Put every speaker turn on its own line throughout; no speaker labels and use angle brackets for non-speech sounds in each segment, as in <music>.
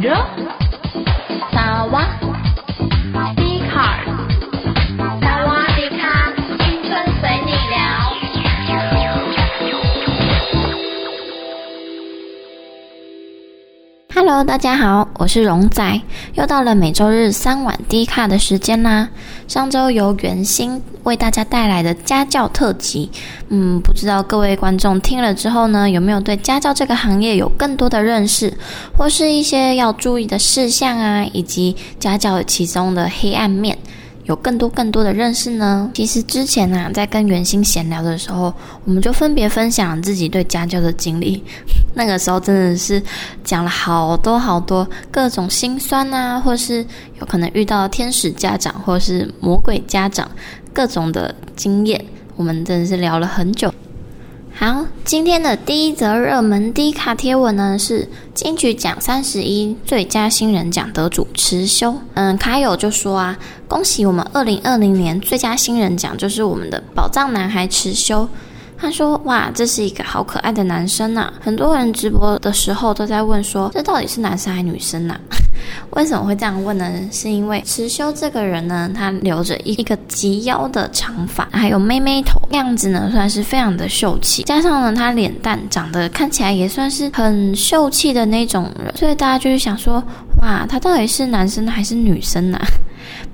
着，
Hello，大家好，我是荣仔，又到了每周日三晚低卡的时间啦。上周由圆心为大家带来的家教特辑，嗯，不知道各位观众听了之后呢，有没有对家教这个行业有更多的认识，或是一些要注意的事项啊，以及家教其中的黑暗面，有更多更多的认识呢？其实之前啊，在跟圆心闲聊的时候，我们就分别分享自己对家教的经历。<laughs> 那个时候真的是讲了好多好多各种心酸啊，或是有可能遇到天使家长，或是魔鬼家长，各种的经验，我们真的是聊了很久。好，今天的第一则热门低卡贴文呢，是金曲奖三十一最佳新人奖得主持修。嗯，卡友就说啊，恭喜我们二零二零年最佳新人奖就是我们的宝藏男孩迟修。他说：“哇，这是一个好可爱的男生呐、啊！很多人直播的时候都在问说，这到底是男生还是女生呐、啊？<laughs> 为什么会这样问呢？是因为池修这个人呢，他留着一个及腰的长发，还有妹妹头，样子呢算是非常的秀气，加上呢他脸蛋长得看起来也算是很秀气的那种人，所以大家就是想说，哇，他到底是男生还是女生呢、啊？”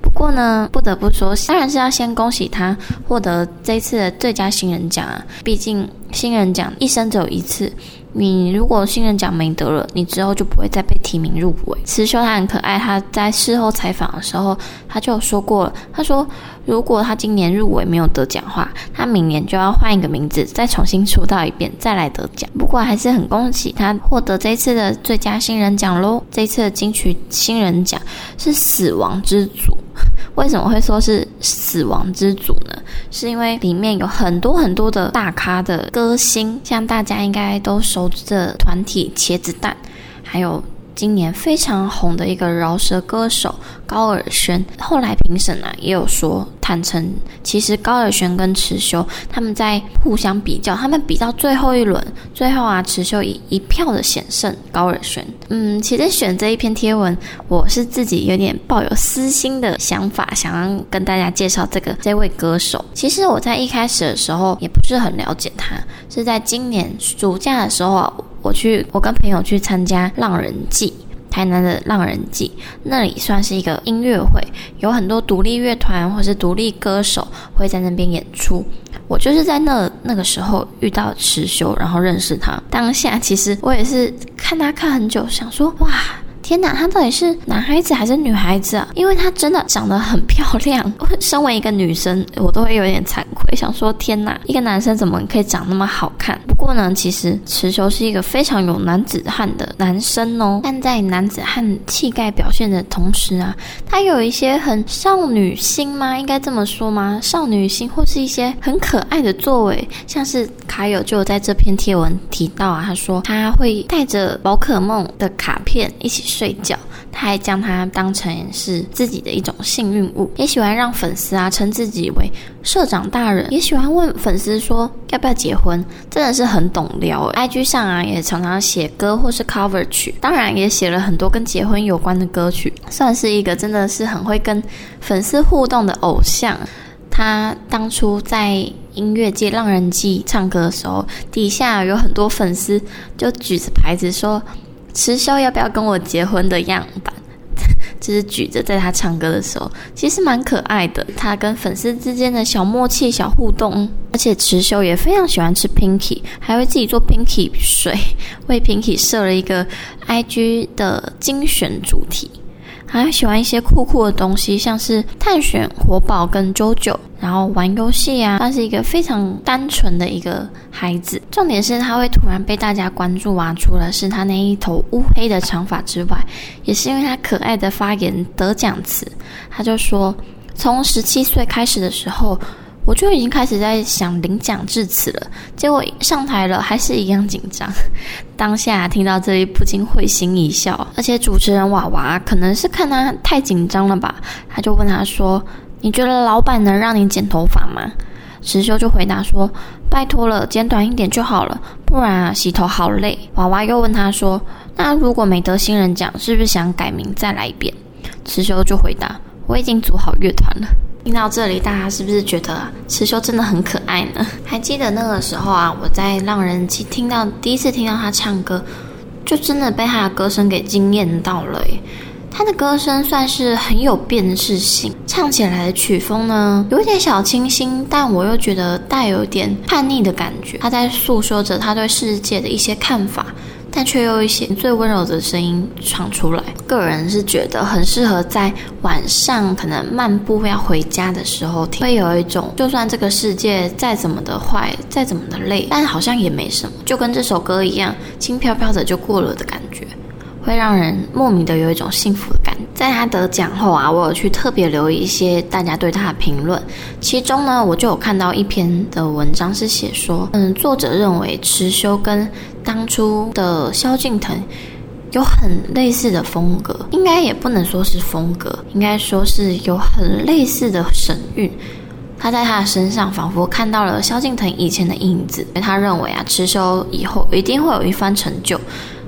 不过呢，不得不说，当然是要先恭喜他获得这次的最佳新人奖啊！毕竟新人奖一生只有一次，你如果新人奖没得了，你之后就不会再被提名入围。持修他很可爱，他在事后采访的时候，他就说过了，他说如果他今年入围没有得奖的话，他明年就要换一个名字，再重新出道一遍，再来得奖。不过还是很恭喜他获得这次的最佳新人奖喽！这次的金曲新人奖是死亡之组。<laughs> 为什么会说是死亡之组呢？是因为里面有很多很多的大咖的歌星，像大家应该都熟知的团体茄子蛋，还有。今年非常红的一个饶舌歌手高尔宣，后来评审啊也有说，坦诚其实高尔宣跟池修他们在互相比较，他们比到最后一轮，最后啊池修以一票的险胜高尔宣。嗯，其实选这一篇贴文，我是自己有点抱有私心的想法，想要跟大家介绍这个这位歌手。其实我在一开始的时候也不是很了解他，是在今年暑假的时候啊。我去，我跟朋友去参加浪人祭，台南的浪人祭，那里算是一个音乐会，有很多独立乐团或是独立歌手会在那边演出。我就是在那那个时候遇到迟修，然后认识他。当下其实我也是看他看很久，想说哇。天哪，他到底是男孩子还是女孩子啊？因为他真的长得很漂亮。身为一个女生，我都会有点惭愧，想说天哪，一个男生怎么可以长那么好看？不过呢，其实持球是一个非常有男子汉的男生哦。但在男子汉气概表现的同时啊，他有一些很少女心吗？应该这么说吗？少女心或是一些很可爱的作为，像是卡友就在这篇贴文提到啊，他说他会带着宝可梦的卡片一起。睡觉，他还将它当成是自己的一种幸运物，也喜欢让粉丝啊称自己为社长大人，也喜欢问粉丝说要不要结婚，真的是很懂撩。IG 上啊也常常写歌或是 cover 曲，当然也写了很多跟结婚有关的歌曲，算是一个真的是很会跟粉丝互动的偶像。他当初在音乐界浪人祭唱歌的时候，底下有很多粉丝就举着牌子说。池修要不要跟我结婚的样板，<laughs> 就是举着在他唱歌的时候，其实蛮可爱的。他跟粉丝之间的小默契、小互动，而且池修也非常喜欢吃 Pinky，还会自己做 Pinky 水，为 Pinky 设了一个 IG 的精选主题。还喜欢一些酷酷的东西，像是探险活宝跟 JoJo，然后玩游戏啊，他是一个非常单纯的一个孩子。重点是他会突然被大家关注啊，除了是他那一头乌黑的长发之外，也是因为他可爱的发言得奖词。他就说，从十七岁开始的时候。我就已经开始在想领奖致辞了，结果上台了还是一样紧张。<laughs> 当下听到这里不禁会心一笑，而且主持人娃娃可能是看他太紧张了吧，他就问他说：“你觉得老板能让你剪头发吗？”持修就回答说：“拜托了，剪短一点就好了，不然啊洗头好累。”娃娃又问他说：“那如果没得新人奖，是不是想改名再来一遍？持修就回答：我已经组好乐团了。听到这里，大家是不是觉得池修真的很可爱呢？还记得那个时候啊，我在浪人听到第一次听到他唱歌，就真的被他的歌声给惊艳到了诶。他的歌声算是很有辨识性，唱起来的曲风呢，有点小清新，但我又觉得带有点叛逆的感觉。他在诉说着他对世界的一些看法，但却又一些最温柔的声音唱出来。个人是觉得很适合在晚上可能漫步要回家的时候听，会有一种就算这个世界再怎么的坏，再怎么的累，但好像也没什么，就跟这首歌一样，轻飘飘的就过了的感觉。会让人莫名的有一种幸福的感觉。在他得奖后啊，我有去特别留意一些大家对他的评论，其中呢，我就有看到一篇的文章是写说，嗯，作者认为持修跟当初的萧敬腾有很类似的风格，应该也不能说是风格，应该说是有很类似的神韵。他在他的身上仿佛看到了萧敬腾以前的影子，他认为啊，持修以后一定会有一番成就。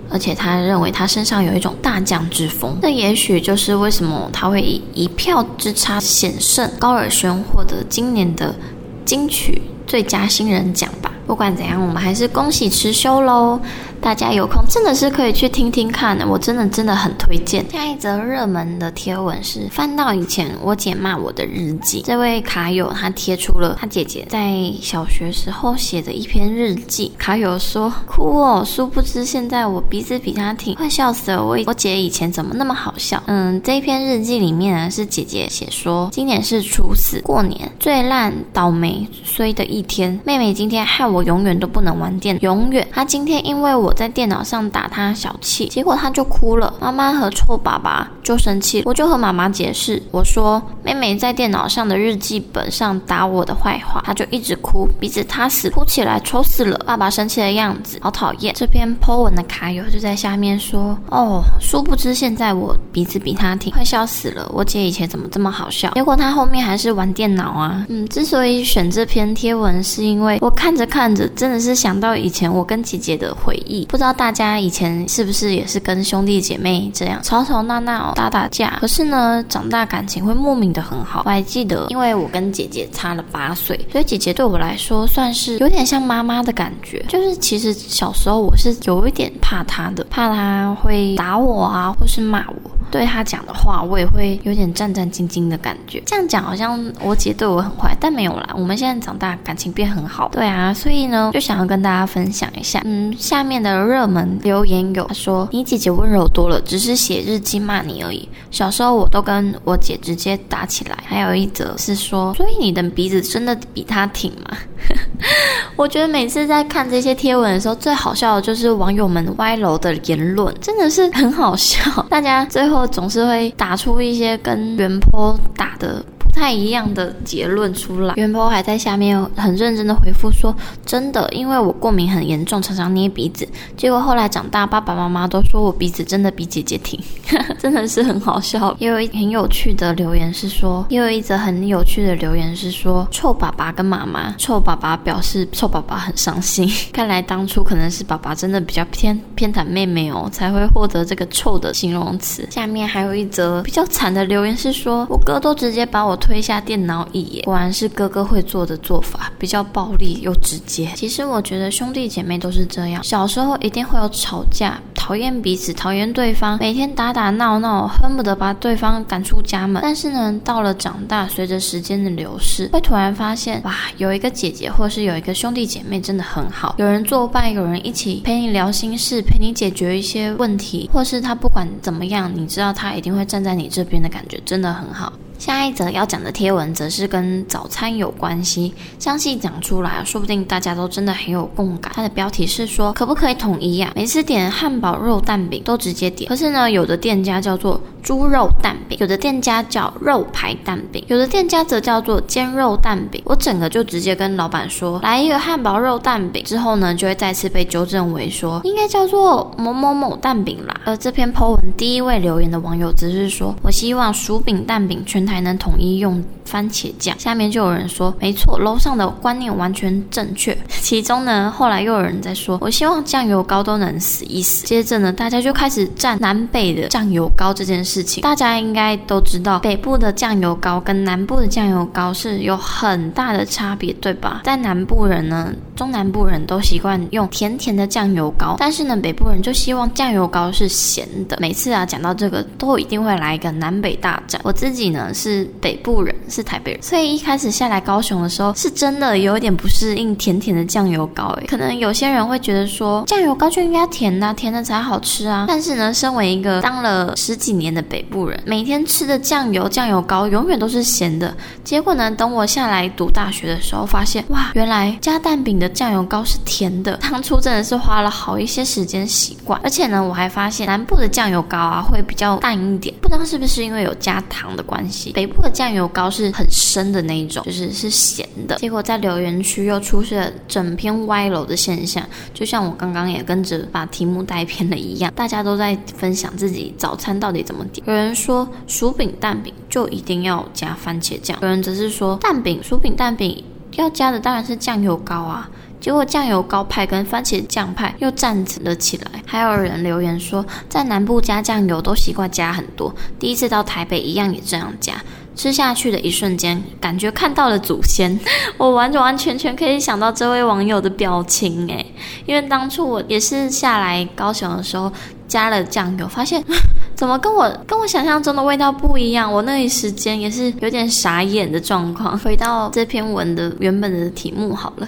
而且他认为他身上有一种大将之风，这也许就是为什么他会以一票之差险胜高尔宣获得今年的金曲最佳新人奖吧。不管怎样，我们还是恭喜持修喽！大家有空真的是可以去听听看的，我真的真的很推荐。下一则热门的贴文是翻到以前我姐骂我的日记，这位卡友他贴出了他姐姐在小学时候写的一篇日记。卡友说哭哦，殊不知现在我鼻子比她挺，快笑死了。我我姐以前怎么那么好笑？嗯，这一篇日记里面呢是姐姐写说，今年是初四，过年最烂倒霉衰的一天，妹妹今天害我。我永远都不能玩电，永远。他今天因为我在电脑上打他小气，结果他就哭了。妈妈和臭爸爸就生气，我就和妈妈解释，我说妹妹在电脑上的日记本上打我的坏话，他就一直哭，鼻子塌死，哭起来丑死了。爸爸生气的样子好讨厌。这篇 po 文的卡友就在下面说，哦，殊不知现在我鼻子比他挺，快笑死了。我姐以前怎么这么好笑？结果他后面还是玩电脑啊。嗯，之所以选这篇贴文，是因为我看着看。看着真的是想到以前我跟姐姐的回忆，不知道大家以前是不是也是跟兄弟姐妹这样吵吵闹闹、打打架，可是呢，长大感情会莫名的很好。我还记得，因为我跟姐姐差了八岁，所以姐姐对我来说算是有点像妈妈的感觉。就是其实小时候我是有一点怕她的，怕她会打我啊，或是骂我。对她讲的话，我也会有点战战兢兢的感觉。这样讲好像我姐对我很坏，但没有啦。我们现在长大，感情变很好。对啊，所以呢，就想要跟大家分享一下。嗯，下面的热门留言有他说：“你姐姐温柔多了，只是写日记骂你而已。小时候我都跟我姐直接打起来。”还有一则是说：“所以你的鼻子真的比她挺吗？” <laughs> 我觉得每次在看这些贴文的时候，最好笑的就是网友们歪楼的言论，真的是很好笑。大家最后总是会打出一些跟原坡打的。不太一样的结论出来，元波还在下面很认真的回复说：“真的，因为我过敏很严重，常常捏鼻子。结果后来长大，爸爸妈妈都说我鼻子真的比姐姐挺，<laughs> 真的是很好笑。”也有一很有趣的留言是说，也有一则很有趣的留言是说，臭爸爸跟妈妈，臭爸爸表示臭爸爸很伤心。<laughs> 看来当初可能是爸爸真的比较偏偏袒妹妹哦，才会获得这个臭的形容词。下面还有一则比较惨的留言是说，我哥都直接把我。推下电脑椅，果然是哥哥会做的做法，比较暴力又直接。其实我觉得兄弟姐妹都是这样，小时候一定会有吵架，讨厌彼此，讨厌对方，每天打打闹闹，恨不得把对方赶出家门。但是呢，到了长大，随着时间的流逝，会突然发现，哇，有一个姐姐或是有一个兄弟姐妹真的很好，有人作伴，有人一起陪你聊心事，陪你解决一些问题，或是他不管怎么样，你知道他一定会站在你这边的感觉，真的很好。下一则要讲的贴文则是跟早餐有关系，详细讲出来，说不定大家都真的很有共感。它的标题是说，可不可以统一呀？每次点汉堡肉蛋饼都直接点，可是呢，有的店家叫做猪肉蛋饼，有的店家叫肉排蛋饼，有的店家则叫做煎肉蛋饼。我整个就直接跟老板说，来一个汉堡肉蛋饼，之后呢，就会再次被纠正为说，应该叫做某某某蛋饼啦。而这篇 po 文第一位留言的网友则是说，我希望薯饼蛋饼全。台能统一用番茄酱。下面就有人说，没错，楼上的观念完全正确。<laughs> 其中呢，后来又有人在说，我希望酱油膏都能死一死。接着呢，大家就开始战南北的酱油膏这件事情。大家应该都知道，北部的酱油膏跟南部的酱油膏是有很大的差别，对吧？在南部人呢，中南部人都习惯用甜甜的酱油膏，但是呢，北部人就希望酱油膏是咸的。每次啊，讲到这个，都一定会来一个南北大战。我自己呢是北部人，是台北人，所以一开始下来高雄的时候，是真的有一点不适应甜甜的酱油膏。诶，可能有些人会觉得说，酱油膏就应该甜呐，甜的才好吃啊。但是呢，身为一个当了十几年的北部人，每天吃的酱油、酱油膏永远都是咸的。结果呢，等我下来读大学的时候，发现哇，原来加蛋饼的酱油膏是甜的。当初真的是花了好一些时间习惯，而且呢，我还发现南部的酱油膏啊会比较淡一点，不知道是不是因为有加糖的关系。北部的酱油膏是很深的那一种，就是是咸的。结果在留言区又出现了整篇歪楼的现象，就像我刚刚也跟着把题目带偏了一样，大家都在分享自己早餐到底怎么点。有人说薯饼蛋饼就一定要加番茄酱，有人则是说蛋饼薯饼蛋饼要加的当然是酱油膏啊。结果酱油膏派跟番茄酱派又站了起来，还有人留言说，在南部加酱油都习惯加很多，第一次到台北一样也这样加，吃下去的一瞬间，感觉看到了祖先，<laughs> 我完完全全可以想到这位网友的表情诶，因为当初我也是下来高雄的时候加了酱油，发现 <laughs> 怎么跟我跟我想象中的味道不一样，我那一时间也是有点傻眼的状况。回到这篇文的原本的题目好了。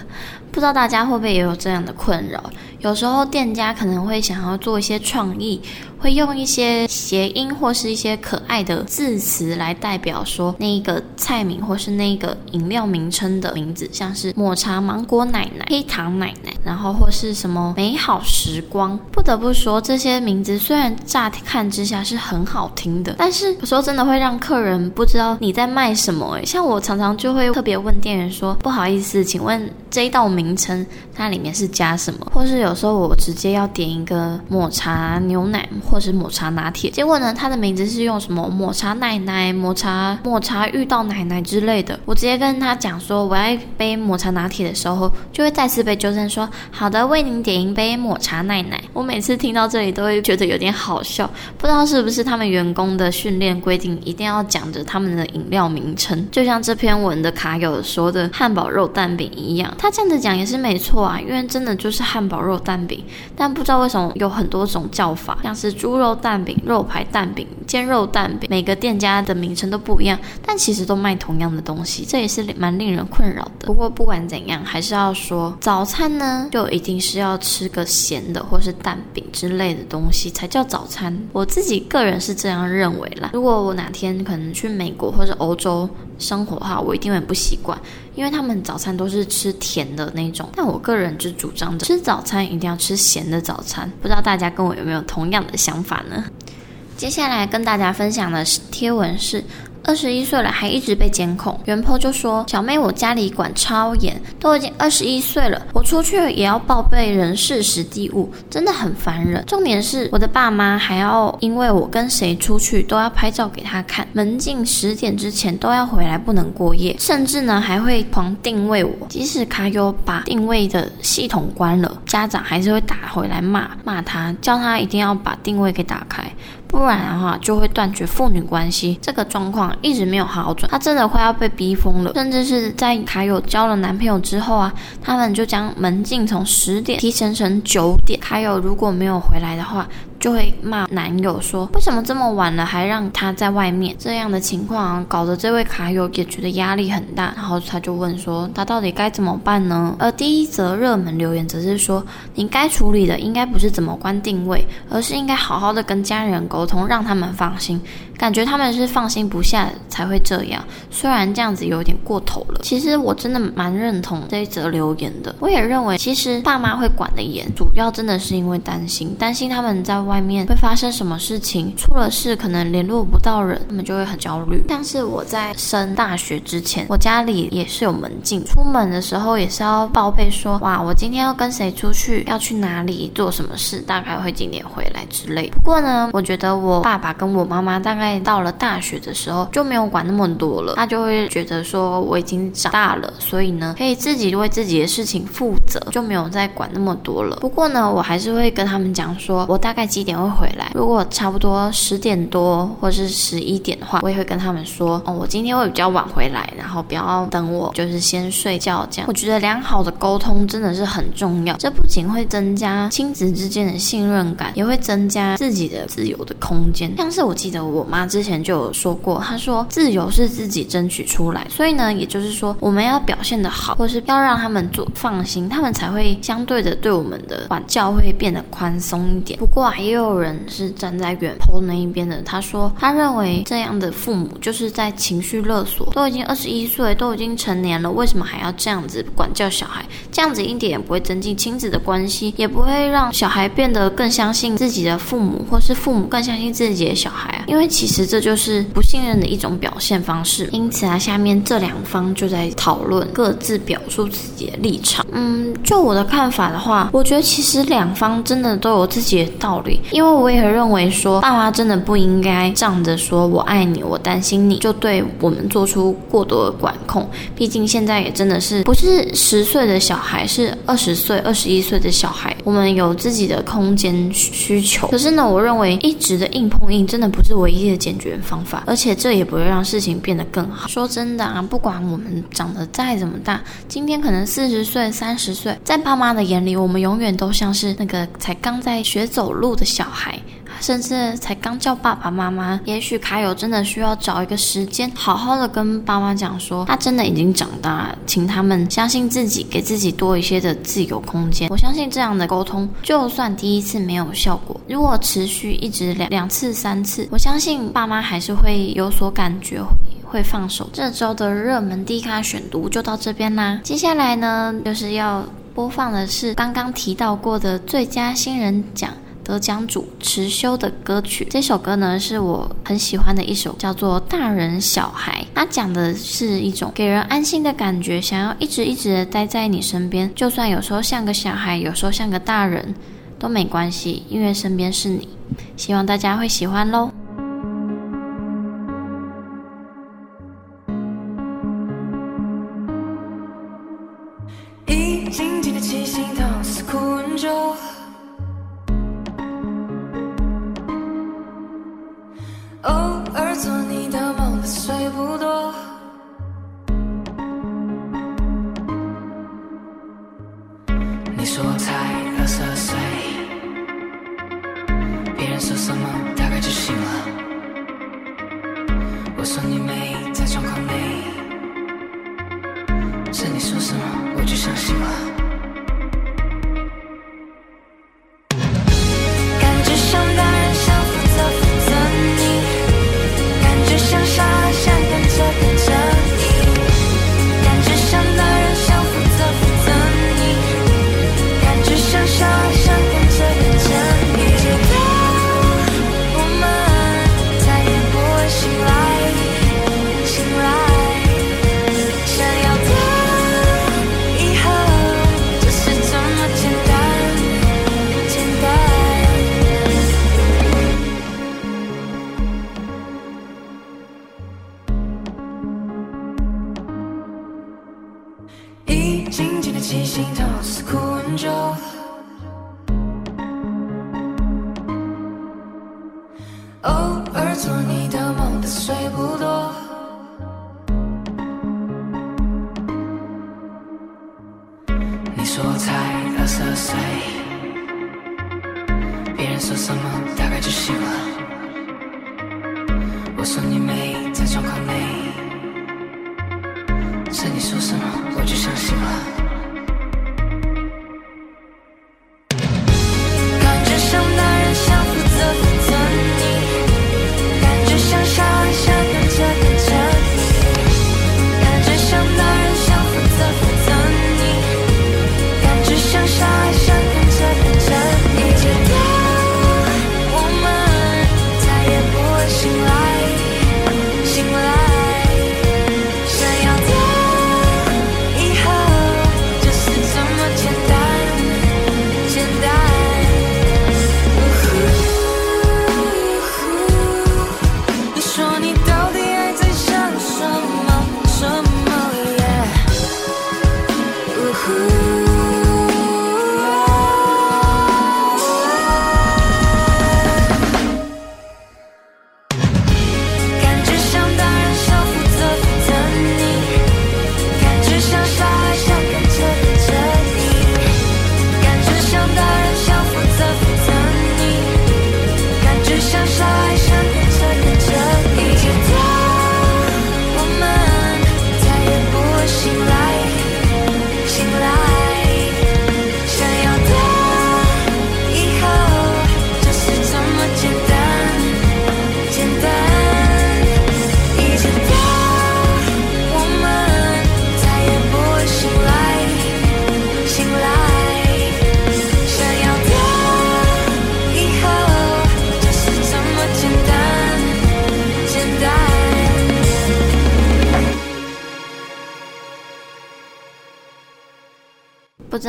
不知道大家会不会也有这样的困扰？有时候店家可能会想要做一些创意，会用一些谐音或是一些可爱的字词来代表说那一个菜名或是那个饮料名称的名字，像是抹茶芒果奶奶、黑糖奶奶，然后或是什么美好时光。不得不说，这些名字虽然乍看之下是很好听的，但是有时候真的会让客人不知道你在卖什么。像我常常就会特别问店员说：“不好意思，请问这一道名。”名称它里面是加什么，或是有时候我直接要点一个抹茶牛奶，或是抹茶拿铁，结果呢，它的名字是用什么抹茶奶奶、抹茶抹茶遇到奶奶之类的。我直接跟他讲说我要一杯抹茶拿铁的时候，就会再次被纠正说好的，为您点一杯抹茶奶奶。我每次听到这里都会觉得有点好笑，不知道是不是他们员工的训练规定一定要讲着他们的饮料名称，就像这篇文的卡友说的汉堡肉蛋饼一样，他这样子讲。也是没错啊，因为真的就是汉堡肉蛋饼，但不知道为什么有很多种叫法，像是猪肉蛋饼、肉排蛋饼、煎肉蛋饼，每个店家的名称都不一样，但其实都卖同样的东西，这也是蛮令人困扰的。不过不管怎样，还是要说早餐呢，就一定是要吃个咸的或是蛋饼之类的东西才叫早餐。我自己个人是这样认为啦。如果我哪天可能去美国或者欧洲生活的话，我一定会不习惯，因为他们早餐都是吃甜的那种。但我个人就主张着，吃早餐一定要吃咸的早餐。不知道大家跟我有没有同样的想法呢？接下来跟大家分享的是贴文是。二十一岁了还一直被监控，原 po 就说：“小妹，我家里管超严，都已经二十一岁了，我出去也要报备人事时地物，真的很烦人。重点是我的爸妈还要因为我跟谁出去都要拍照给他看，门禁十点之前都要回来，不能过夜，甚至呢还会狂定位我，即使卡友把定位的系统关了，家长还是会打回来骂骂他，叫他一定要把定位给打开。”不然的话，就会断绝父女关系。这个状况一直没有好转，她真的快要被逼疯了。甚至是在卡友交了男朋友之后啊，他们就将门禁从十点提前成九点。卡友如果没有回来的话，就会骂男友说：“为什么这么晚了还让他在外面？”这样的情况，搞得这位卡友也觉得压力很大。然后他就问说：“他到底该怎么办呢？”而第一则热门留言则是说：“你该处理的应该不是怎么关定位，而是应该好好的跟家人沟通，让他们放心。感觉他们是放心不下才会这样。虽然这样子有点过头了，其实我真的蛮认同这一则留言的。我也认为，其实爸妈会管得严，主要真的是因为担心，担心他们在。外面会发生什么事情，出了事可能联络不到人，他们就会很焦虑。像是我在升大学之前，我家里也是有门禁，出门的时候也是要报备说，哇，我今天要跟谁出去，要去哪里做什么事，大概会几点回来之类。不过呢，我觉得我爸爸跟我妈妈大概到了大学的时候就没有管那么多了，他就会觉得说我已经长大了，所以呢可以自己为自己的事情负责，就没有再管那么多了。不过呢，我还是会跟他们讲说，我大概几一点会回来。如果差不多十点多或是十一点的话，我也会跟他们说，哦，我今天会比较晚回来，然后不要等我，就是先睡觉这样。我觉得良好的沟通真的是很重要，这不仅会增加亲子之间的信任感，也会增加自己的自由的空间。像是我记得我妈之前就有说过，她说自由是自己争取出来，所以呢，也就是说我们要表现得好，或是要让他们做放心，他们才会相对的对我们的管教会变得宽松一点。不过啊，也有人是站在远 PO 那一边的，他说他认为这样的父母就是在情绪勒索，都已经二十一岁，都已经成年了，为什么还要这样子管教小孩？这样子一点也不会增进亲子的关系，也不会让小孩变得更相信自己的父母，或是父母更相信自己的小孩啊。因为其实这就是不信任的一种表现方式。因此啊，下面这两方就在讨论，各自表述自己的立场。嗯，就我的看法的话，我觉得其实两方真的都有自己的道理。因为我也认为说，爸妈真的不应该仗着说我爱你，我担心你就对我们做出过多的管控。毕竟现在也真的是不是十岁的小孩，是二十岁、二十一岁的小孩，我们有自己的空间需求。可是呢，我认为一直的硬碰硬真的不是唯一的解决方法，而且这也不会让事情变得更好。说真的啊，不管我们长得再怎么大，今天可能四十岁、三十岁，在爸妈的眼里，我们永远都像是那个才刚在学走路的小孩。甚至才刚叫爸爸妈妈，也许卡友真的需要找一个时间，好好的跟爸妈讲说，他真的已经长大，请他们相信自己，给自己多一些的自由空间。我相信这样的沟通，就算第一次没有效果，如果持续一直两两次、三次，我相信爸妈还是会有所感觉，会放手。这周的热门低卡选读就到这边啦，接下来呢，就是要播放的是刚刚提到过的最佳新人奖。德江主持修的歌曲，这首歌呢是我很喜欢的一首，叫做《大人小孩》。它讲的是一种给人安心的感觉，想要一直一直的待在你身边，就算有时候像个小孩，有时候像个大人，都没关系，因为身边是你。希望大家会喜欢喽。的梦的碎不
多。你说我猜六十二岁别人说什么大概就信了。我说你美在状况美是你说什么我就相信了。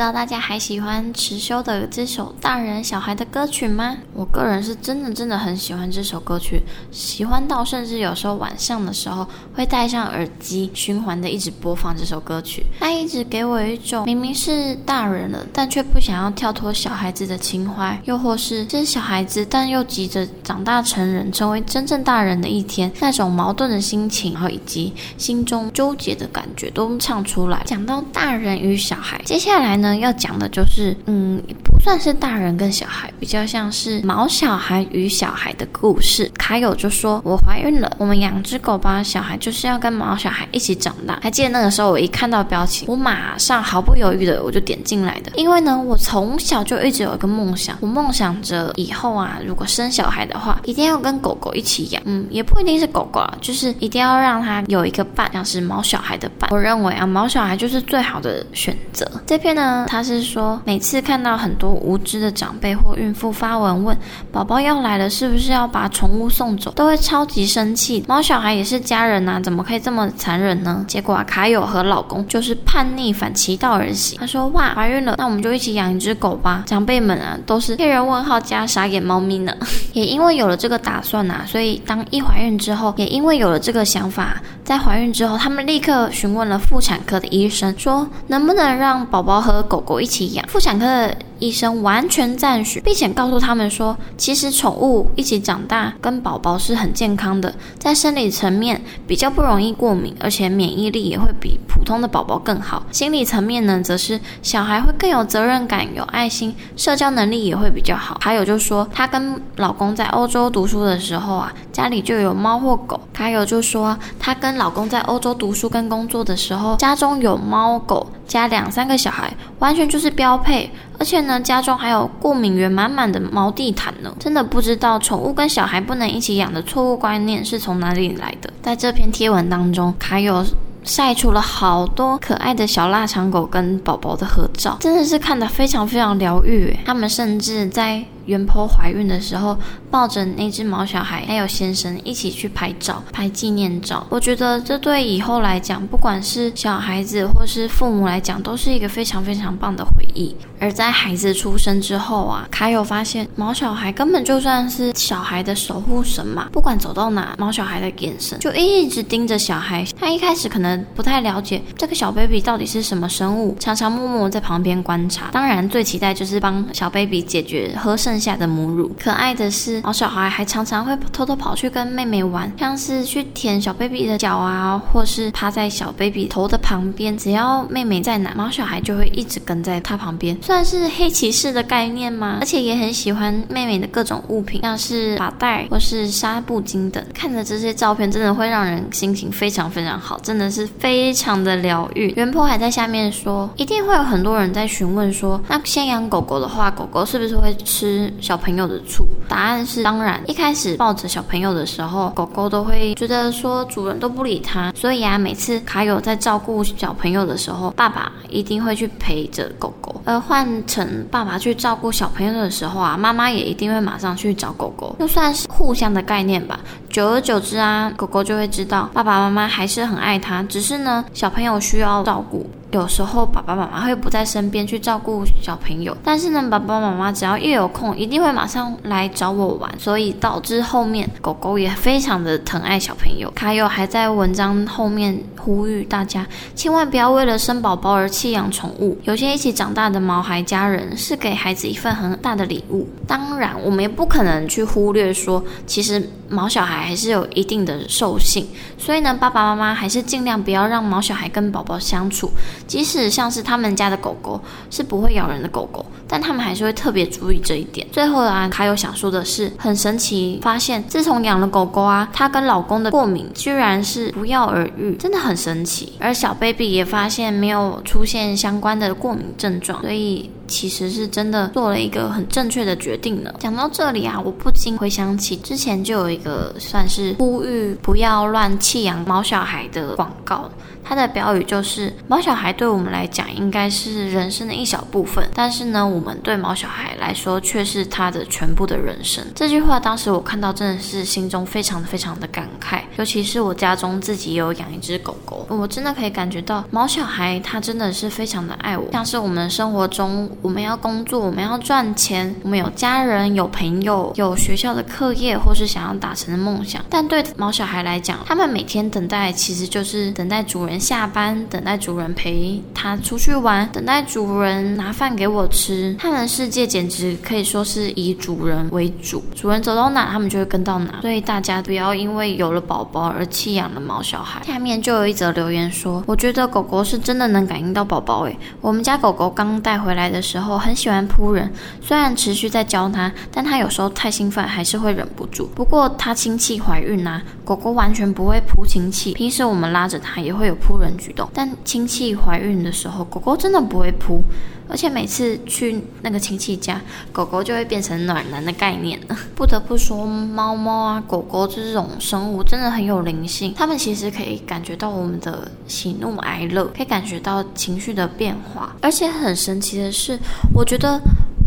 知道大家还喜欢迟修的这首大人小孩的歌曲吗？我个人是真的真的很喜欢这首歌曲，喜欢到甚至有时候晚上的时候会戴上耳机循环的一直播放这首歌曲。他一直给我一种明明是大人了，但却不想要跳脱小孩子的情怀，又或是是小孩子但又急着长大成人，成为真正大人的一天，那种矛盾的心情，然后以及心中纠结的感觉都唱出来。讲到大人与小孩，接下来。呢，要讲的就是，嗯，不算是大人跟小孩，比较像是毛小孩与小孩的故事。卡友就说：“我怀孕了，我们养只狗吧。”小孩就是要跟毛小孩一起长大。还记得那个时候，我一看到标我马上毫不犹豫的我就点进来的，因为呢，我从小就一直有一个梦想，我梦想着以后啊，如果生小孩的话，一定要跟狗狗一起养。嗯，也不一定是狗狗啊，就是一定要让它有一个伴，像是毛小孩的伴。我认为啊，毛小孩就是最好的选择。这篇呢。呢，他是说，每次看到很多无知的长辈或孕妇发文问宝宝要来了，是不是要把宠物送走，都会超级生气。毛小孩也是家人呐，怎么可以这么残忍呢？结果啊，卡友和老公就是叛逆反其道而行。他说：哇，怀孕了，那我们就一起养一只狗吧。长辈们啊，都是黑人问号加傻眼猫咪呢。<laughs> 也因为有了这个打算呐，所以当一怀孕之后，也因为有了这个想法，在怀孕之后，他们立刻询问了妇产科的医生，说能不能让宝宝和狗狗一起养，妇产科的医生完全赞许，并且告诉他们说，其实宠物一起长大跟宝宝是很健康的，在生理层面比较不容易过敏，而且免疫力也会比普通的宝宝更好。心理层面呢，则是小孩会更有责任感、有爱心，社交能力也会比较好。还有就说，她跟老公在欧洲读书的时候啊，家里就有猫或狗。还有就说，她跟老公在欧洲读书跟工作的时候，家中有猫狗加两三个小孩，完全就是标配。而且呢，家中还有过敏源满满的毛地毯呢，真的不知道宠物跟小孩不能一起养的错误观念是从哪里来的。在这篇贴文当中，卡友晒出了好多可爱的小腊肠狗跟宝宝的合照，真的是看得非常非常疗愈。他们甚至在。原 PO 怀孕的时候，抱着那只毛小孩，还有先生一起去拍照、拍纪念照。我觉得这对以后来讲，不管是小孩子或是父母来讲，都是一个非常非常棒的回忆。而在孩子出生之后啊，卡友发现毛小孩根本就算是小孩的守护神嘛，不管走到哪，毛小孩的眼神就一直盯着小孩。他一开始可能不太了解这个小 baby 到底是什么生物，常常默默在旁边观察。当然，最期待就是帮小 baby 解决喝剩剩下的母乳。可爱的是，毛小孩还常常会偷偷跑去跟妹妹玩，像是去舔小 baby 的脚啊，或是趴在小 baby 头的旁边。只要妹妹在哪，毛小孩就会一直跟在她旁边。算是黑骑士的概念吗？而且也很喜欢妹妹的各种物品，像是发带或是纱布巾等。看着这些照片，真的会让人心情非常非常好，真的是非常的疗愈。原 PO 还在下面说，一定会有很多人在询问说，那先养狗狗的话，狗狗是不是会吃小朋友的醋？答案是当然。一开始抱着小朋友的时候，狗狗都会觉得说主人都不理它，所以啊，每次卡友在照顾小朋友的时候，爸爸一定会去陪着狗狗，而换成爸爸去照顾小朋友的时候啊，妈妈也一定会马上去找狗狗，就算是互相的概念吧。久而久之啊，狗狗就会知道爸爸妈妈还是很爱它，只是呢，小朋友需要照顾。有时候爸爸妈妈会不在身边去照顾小朋友，但是呢，爸爸妈妈只要一有空，一定会马上来找我玩，所以导致后面狗狗也非常的疼爱小朋友。卡友还在文章后面呼吁大家，千万不要为了生宝宝而弃养宠物。有些一起长大的毛孩家人是给孩子一份很大的礼物。当然，我们也不可能去忽略说，其实毛小孩还是有一定的兽性，所以呢，爸爸妈妈还是尽量不要让毛小孩跟宝宝相处。即使像是他们家的狗狗是不会咬人的狗狗，但他们还是会特别注意这一点。最后啊，卡友想说的是，很神奇，发现自从养了狗狗啊，她跟老公的过敏居然是不药而愈，真的很神奇。而小 baby 也发现没有出现相关的过敏症状，所以。其实是真的做了一个很正确的决定呢。讲到这里啊，我不禁回想起之前就有一个算是呼吁不要乱弃养毛小孩的广告。它的标语就是：毛小孩对我们来讲应该是人生的一小部分，但是呢，我们对毛小孩来说却是他的全部的人生。这句话当时我看到真的是心中非常非常的感慨，尤其是我家中自己有养一只狗狗，我真的可以感觉到毛小孩他真的是非常的爱我，像是我们生活中我们要工作，我们要赚钱，我们有家人、有朋友、有学校的课业或是想要达成的梦想，但对毛小孩来讲，他们每天等待其实就是等待主人。下班等待主人陪他出去玩，等待主人拿饭给我吃。他们的世界简直可以说是以主人为主，主人走到哪，他们就会跟到哪。所以大家不要因为有了宝宝而弃养了毛小孩。下面就有一则留言说：“我觉得狗狗是真的能感应到宝宝。诶，我们家狗狗刚带回来的时候很喜欢扑人，虽然持续在教它，但它有时候太兴奋还是会忍不住。不过它亲戚怀孕啊，狗狗完全不会扑亲戚。平时我们拉着它也会有。”扑人举动，但亲戚怀孕的时候，狗狗真的不会扑，而且每次去那个亲戚家，狗狗就会变成暖男的概念。<laughs> 不得不说，猫猫啊、狗狗这种生物真的很有灵性，它们其实可以感觉到我们的喜怒哀乐，可以感觉到情绪的变化，而且很神奇的是，我觉得。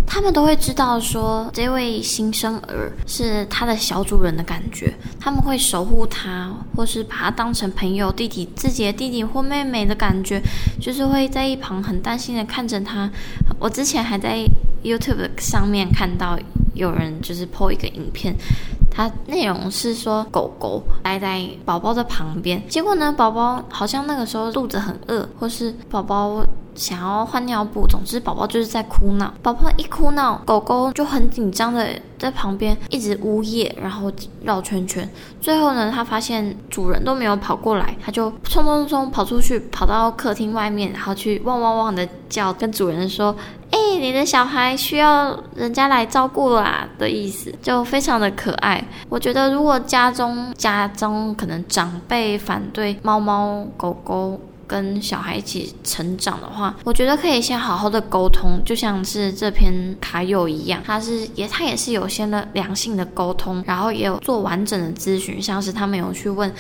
他们都会知道说，这位新生儿是他的小主人的感觉，他们会守护他，或是把他当成朋友、弟弟、自己的弟弟或妹妹的感觉，就是会在一旁很担心的看着他。我之前还在 YouTube 上面看到有人就是 po 一个影片，它内容是说狗狗待在宝宝的旁边，结果呢，宝宝好像那个时候肚子很饿，或是宝宝。想要换尿布，总之宝宝就是在哭闹。宝宝一哭闹，狗狗就很紧张的在旁边一直呜咽，然后绕圈圈。最后呢，它发现主人都没有跑过来，它就冲冲冲跑出去，跑到客厅外面，然后去汪汪汪的叫，跟主人说：“哎，你的小孩需要人家来照顾啦”的意思，就非常的可爱。我觉得如果家中家中可能长辈反对猫猫狗狗。跟小孩一起成长的话，我觉得可以先好好的沟通，就像是这篇卡友一样，他是也他也是有先了良性的沟通，然后也有做完整的咨询，像是他们有去问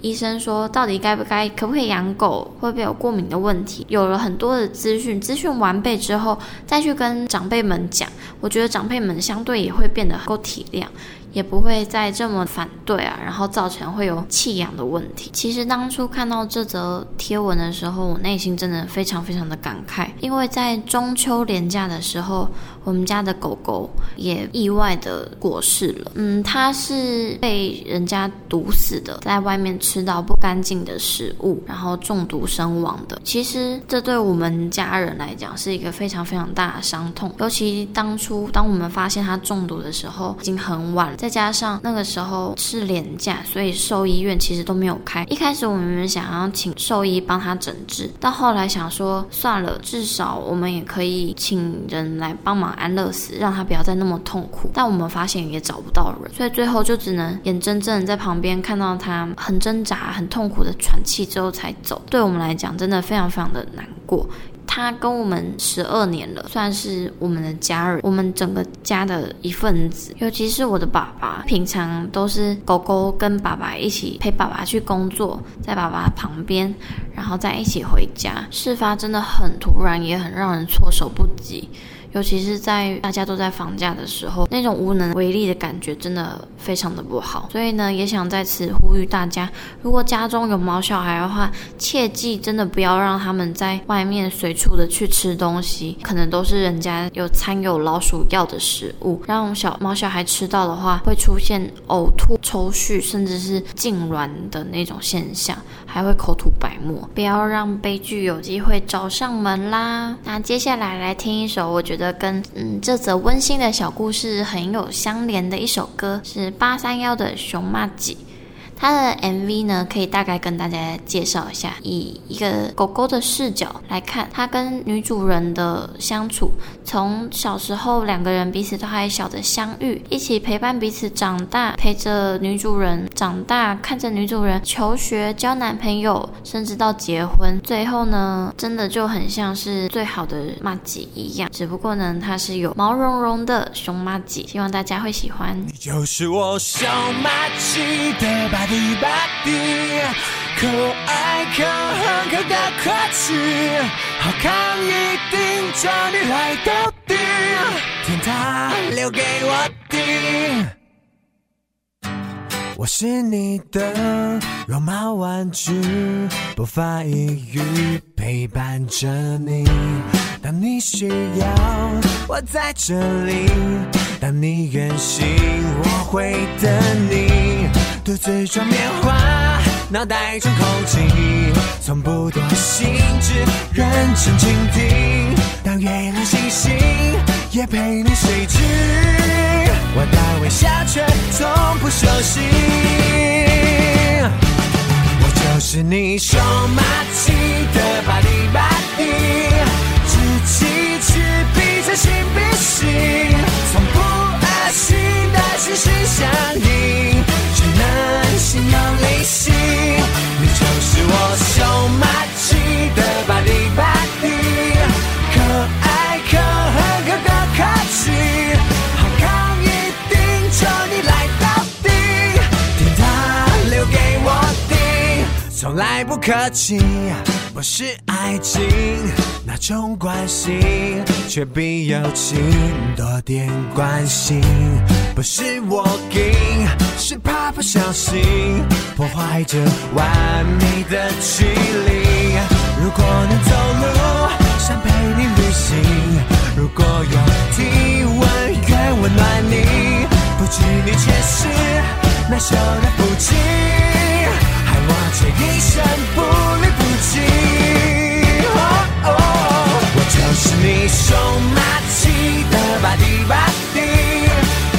医生说到底该不该可不可以养狗，会不会有过敏的问题，有了很多的资讯，资讯完备之后再去跟长辈们讲，我觉得长辈们相对也会变得够体谅。也不会再这么反对啊，然后造成会有弃养的问题。其实当初看到这则贴文的时候，我内心真的非常非常的感慨，因为在中秋连假的时候，我们家的狗狗也意外的过世了。嗯，它是被人家毒死的，在外面吃到不干净的食物，然后中毒身亡的。其实这对我们家人来讲是一个非常非常大的伤痛，尤其当初当我们发现它中毒的时候，已经很晚了。再加上那个时候是连假，所以兽医院其实都没有开。一开始我们想要请兽医帮他诊治，到后来想说算了，至少我们也可以请人来帮忙安乐死，让他不要再那么痛苦。但我们发现也找不到人，所以最后就只能眼睁睁在旁边看到他很挣扎、很痛苦的喘气之后才走。对我们来讲，真的非常非常的难过。他跟我们十二年了，算是我们的家人，我们整个家的一份子。尤其是我的爸爸，平常都是狗狗跟爸爸一起陪爸爸去工作，在爸爸旁边，然后再一起回家。事发真的很突然，也很让人措手不及。尤其是在大家都在放假的时候，那种无能为力的感觉真的非常的不好。所以呢，也想在此呼吁大家，如果家中有毛小孩的话，切记真的不要让他们在外面随处的去吃东西，可能都是人家有掺有老鼠药的食物，让小毛小孩吃到的话，会出现呕吐、抽搐，甚至是痉挛的那种现象，还会口吐白沫。不要让悲剧有机会找上门啦！那接下来来听一首我觉得跟嗯这则温馨的小故事很有相连的一首歌，是八三幺的《熊麻吉》。它的 MV 呢，可以大概跟大家介绍一下，以一个狗狗的视角来看，它跟女主人的相处，从小时候两个人彼此都还小的相遇，一起陪伴彼此长大，陪着女主人长大，看着女主人求学、交男朋友，甚至到结婚，最后呢，真的就很像是最好的妈吉一样，只不过呢，它是有毛茸茸的熊妈吉，希望大家会喜欢。
你就是我熊麻吉的吧。迪吧迪，可爱可恨可歌可泣，好看一定叫你来到底，天堂留给我的。我是你的绒毛玩具，不发一语陪伴着你。当你需要，我在这里；当你远行，我会等你。独自装棉花，脑袋装空气，从不多心只，认真倾听。当月亮星星也陪你睡去，我的微笑却从不休息。我就是你熊麻吉的吧哩吧哩，知己知彼，将心比心，从不恶心的心心相印。心有灵犀，你就是我熊麻吉的巴蒂巴蒂，可爱可恨可歌可泣，好康一定就你来到底，天堂留给我的，从来不客气，不是爱情那种关系，却比友情多点关心。不是我给，是怕不小心破坏这完美的距离。如果能走路，想陪你旅行。如果有体温，愿温暖你。不知你前世哪修的不及，却一生不离不弃。我就是你收马骑的巴迪巴迪，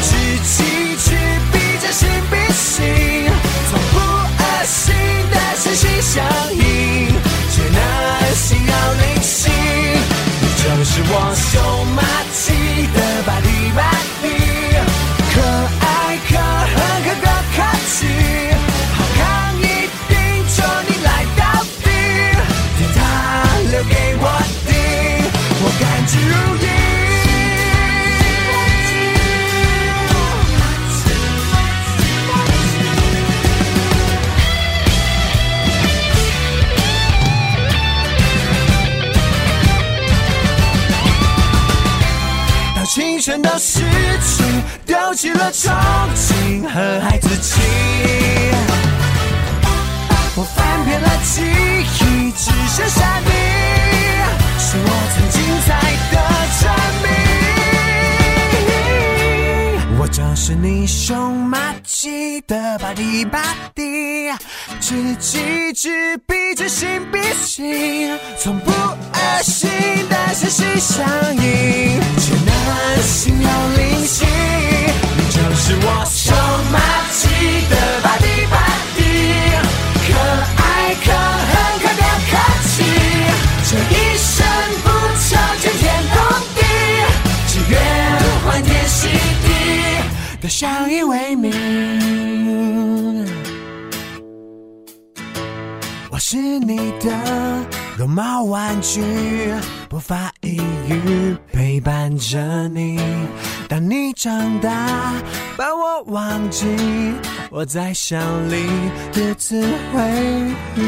知己知彼，真心比心，从不恶心的惺惺相依，却那心要灵犀。你就是我收马。甘之如飴。青春都逝去，丢弃了憧憬和孩子气。我翻遍了记忆，只剩下你，是我曾精彩的证明。我就是你熊麻吉的吧哩吧哩，知己知彼，将心比心，从不恶心的心心相印。心有灵犀，你就是相依为命。我是你的绒毛玩具，不发一语陪伴着你。当你长大，把我忘记，我在想你独自回忆。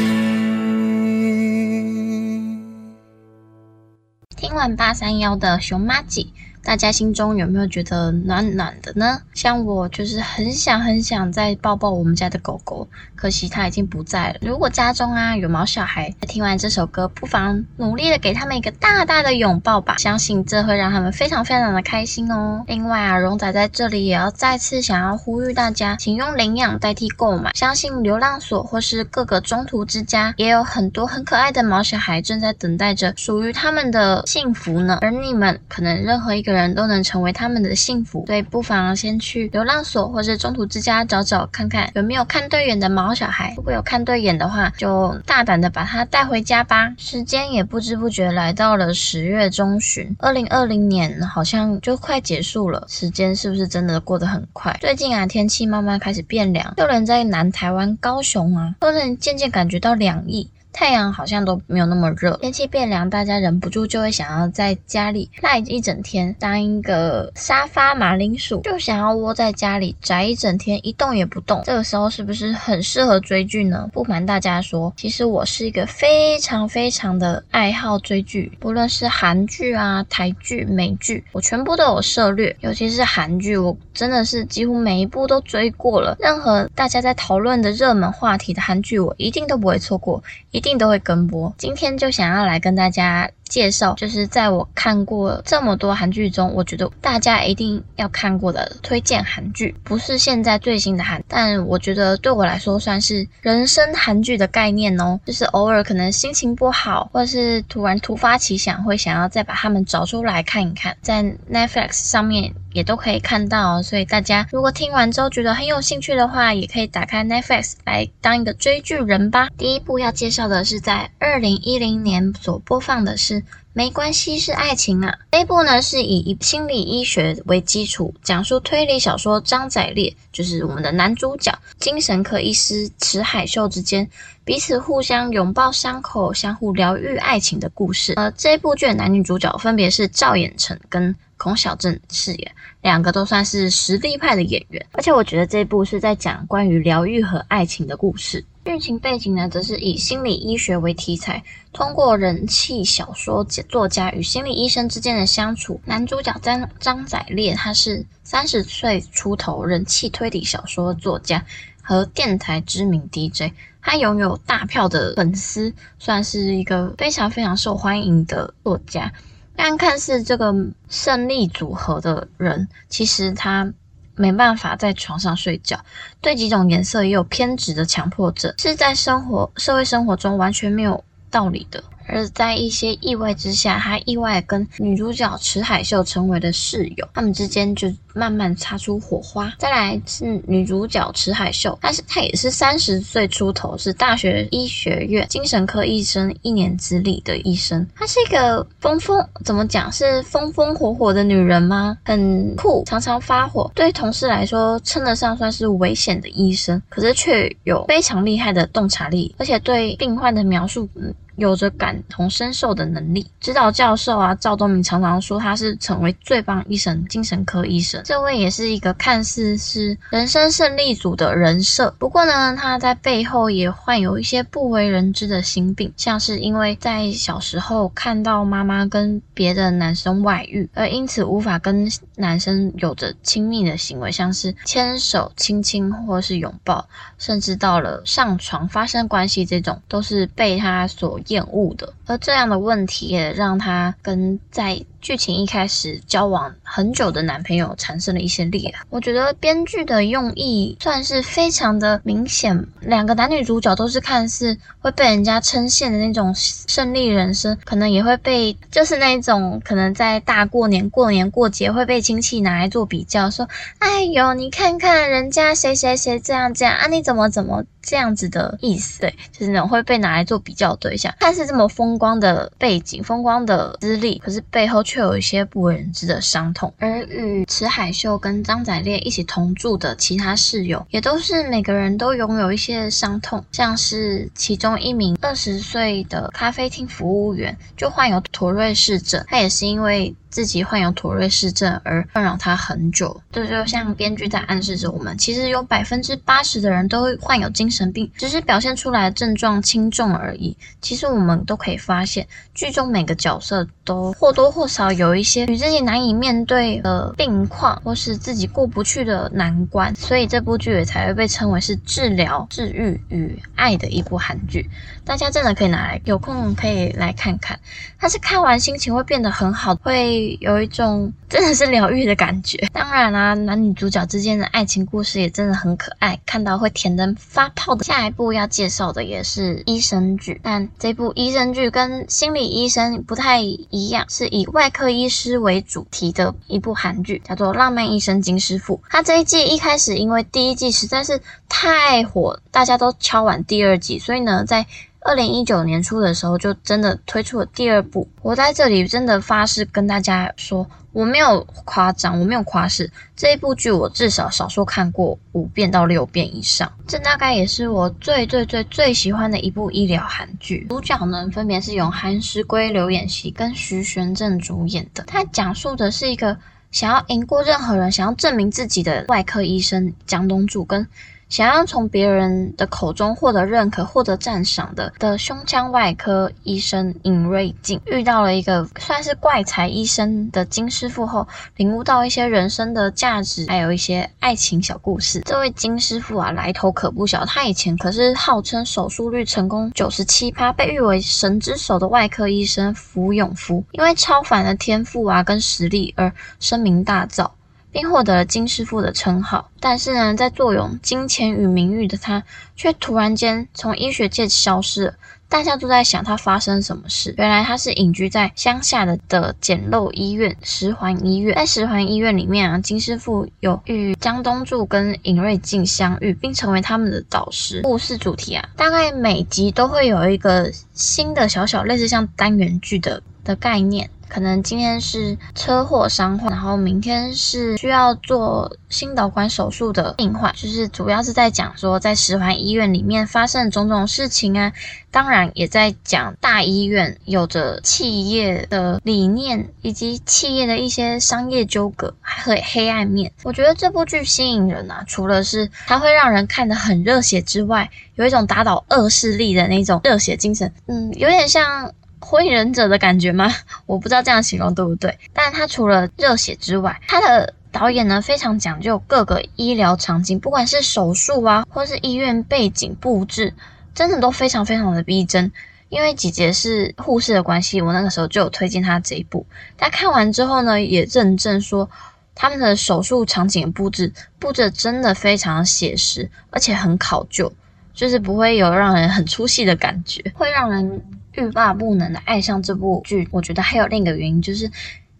听完八三夭的熊麻吉。大家心中有没有觉得暖暖的呢？像我就是很想很想再抱抱我们家的狗狗，可惜它已经不在了。如果家中啊有毛小孩，听完这首歌，不妨努力的给他们一个大大的拥抱吧，相信这会让他们非常非常的开心哦。另外啊，荣仔在这里也要再次想要呼吁大家，请用领养代替购买。相信流浪所或是各个中途之家，也有很多很可爱的毛小孩正在等待着属于他们的幸福呢。而你们可能任何一个。人都能成为他们的幸福，所以不妨先去流浪所或是中途之家找找看看有没有看对眼的毛小孩。如果有看对眼的话，就大胆的把它带回家吧。时间也不知不觉来到了十月中旬，二零二零年好像就快结束了。时间是不是真的过得很快？最近啊，天气慢慢开始变凉，就连在南台湾高雄啊，都能渐渐感觉到凉意。太阳好像都没有那么热，天气变凉，大家忍不住就会想要在家里赖一整天，当一个沙发马铃薯，就想要窝在家里宅一整天，一动也不动。这个时候是不是很适合追剧呢？不瞒大家说，其实我是一个非常非常的爱好追剧，不论是韩剧啊、台剧、美剧，我全部都有涉猎。尤其是韩剧，我真的是几乎每一部都追过了。任何大家在讨论的热门话题的韩剧，我一定都不会错过，一。一定都会跟播。今天就想要来跟大家介绍，就是在我看过这么多韩剧中，我觉得大家一定要看过的推荐韩剧，不是现在最新的韩，但我觉得对我来说算是人生韩剧的概念哦。就是偶尔可能心情不好，或者是突然突发奇想，会想要再把他们找出来看一看，在 Netflix 上面。也都可以看到，所以大家如果听完之后觉得很有兴趣的话，也可以打开 Netflix 来当一个追剧人吧。第一部要介绍的是在二零一零年所播放的是《没关系是爱情啊》。这部呢是以心理医学为基础，讲述推理小说张载烈，就是我们的男主角，精神科医师池海秀之间彼此互相拥抱伤口，相互疗愈爱情的故事。呃，这部剧的男女主角分别是赵寅成跟孔晓振饰演，两个都算是实力派的演员，而且我觉得这部是在讲关于疗愈和爱情的故事。剧情背景呢，则是以心理医学为题材，通过人气小说作家与心理医生之间的相处。男主角张张载烈，他是三十岁出头人气推理小说作家和电台知名 DJ，他拥有大票的粉丝，算是一个非常非常受欢迎的作家。但看似这个胜利组合的人，其实他没办法在床上睡觉，对几种颜色也有偏执的强迫症，是在生活社会生活中完全没有道理的。而在一些意外之下，他意外跟女主角池海秀成为了室友，他们之间就慢慢擦出火花。再来是女主角池海秀，她是她也是三十岁出头，是大学医学院精神科医生一年资历的医生。她是一个风风怎么讲是风风火火的女人吗？很酷，常常发火，对同事来说称得上算是危险的医生，可是却有非常厉害的洞察力，而且对病患的描述，嗯。有着感同身受的能力。指导教授啊，赵东明常常说他是成为最棒医生，精神科医生。这位也是一个看似是人生胜利组的人设，不过呢，他在背后也患有一些不为人知的心病，像是因为在小时候看到妈妈跟别的男生外遇，而因此无法跟男生有着亲密的行为，像是牵手、亲亲或是拥抱，甚至到了上床发生关系这种，都是被他所厌恶的，而这样的问题也让他跟在剧情一开始交往很久的男朋友产生了一些裂。我觉得编剧的用意算是非常的明显，两个男女主角都是看似会被人家称羡的那种胜利人生，可能也会被就是那种可能在大过年过年过节会被亲戚拿来做比较，说：“哎呦，你看看人家谁谁谁这样这样啊，你怎么怎么这样子的意思？”对，就是那种会被拿来做比较对象，看似这么风光的背景、风光的资历，可是背后却。有一些不为人知的伤痛。而与池海秀跟张宰烈一起同住的其他室友，也都是每个人都拥有一些伤痛，像是其中一名二十岁的咖啡厅服务员就患有妥瑞氏症，他也是因为。自己患有妥瑞氏症而困扰他很久，这就像编剧在暗示着我们，其实有百分之八十的人都患有精神病，只是表现出来的症状轻重而已。其实我们都可以发现，剧中每个角色都或多或少有一些与自己难以面对的病况，或是自己过不去的难关，所以这部剧也才会被称为是治疗、治愈与爱的一部韩剧。大家真的可以拿来，有空可以来看看，它是看完心情会变得很好，会。有一种真的是疗愈的感觉。<laughs> 当然啦、男女主角之间的爱情故事也真的很可爱，看到会甜得发泡的。下一部要介绍的也是医生剧，但这部医生剧跟心理医生不太一样，是以外科医师为主题的一部韩剧，叫做《浪漫医生金师傅》。它这一季一开始因为第一季实在是太火，大家都敲完第二季，所以呢，在二零一九年初的时候，就真的推出了第二部。我在这里真的发誓跟大家说，我没有夸张，我没有夸饰，这一部剧我至少少说看过五遍到六遍以上。这大概也是我最最最最喜欢的一部医疗韩剧。主角呢，分别是由韩石圭、刘演锡跟徐玄振主演的。它讲述的是一个想要赢过任何人、想要证明自己的外科医生姜东柱跟。想要从别人的口中获得认可、获得赞赏的的胸腔外科医生尹瑞静，遇到了一个算是怪才医生的金师傅后，领悟到一些人生的价值，还有一些爱情小故事。这位金师傅啊，来头可不小，他以前可是号称手术率成功九十七趴，被誉为神之手的外科医生福永福，因为超凡的天赋啊跟实力而声名大噪。并获得了金师傅的称号，但是呢，在坐拥金钱与名誉的他，却突然间从医学界消失了。大家都在想他发生什么事。原来他是隐居在乡下的的简陋医院十环医院。在十环医院里面啊，金师傅有与江东柱跟尹瑞静相遇，并成为他们的导师。故事主题啊，大概每集都会有一个新的小小类似像单元剧的的概念。可能今天是车祸伤患，然后明天是需要做心导管手术的病患，就是主要是在讲说在十环医院里面发生的种种事情啊，当然也在讲大医院有着企业的理念以及企业的一些商业纠葛和黑暗面。我觉得这部剧吸引人啊，除了是它会让人看得很热血之外，有一种打倒恶势力的那种热血精神，嗯，有点像。火影忍者的感觉吗？<laughs> 我不知道这样形容对不对。但他除了热血之外，他的导演呢，非常讲究各个医疗场景，不管是手术啊，或是医院背景布置，真的都非常非常的逼真。因为姐姐是护士的关系，我那个时候就有推荐他这一部。他看完之后呢，也认证说他们的手术场景布置布置真的非常写实，而且很考究，就是不会有让人很出戏的感觉，会让人。欲罢不能的爱上这部剧，我觉得还有另一个原因，就是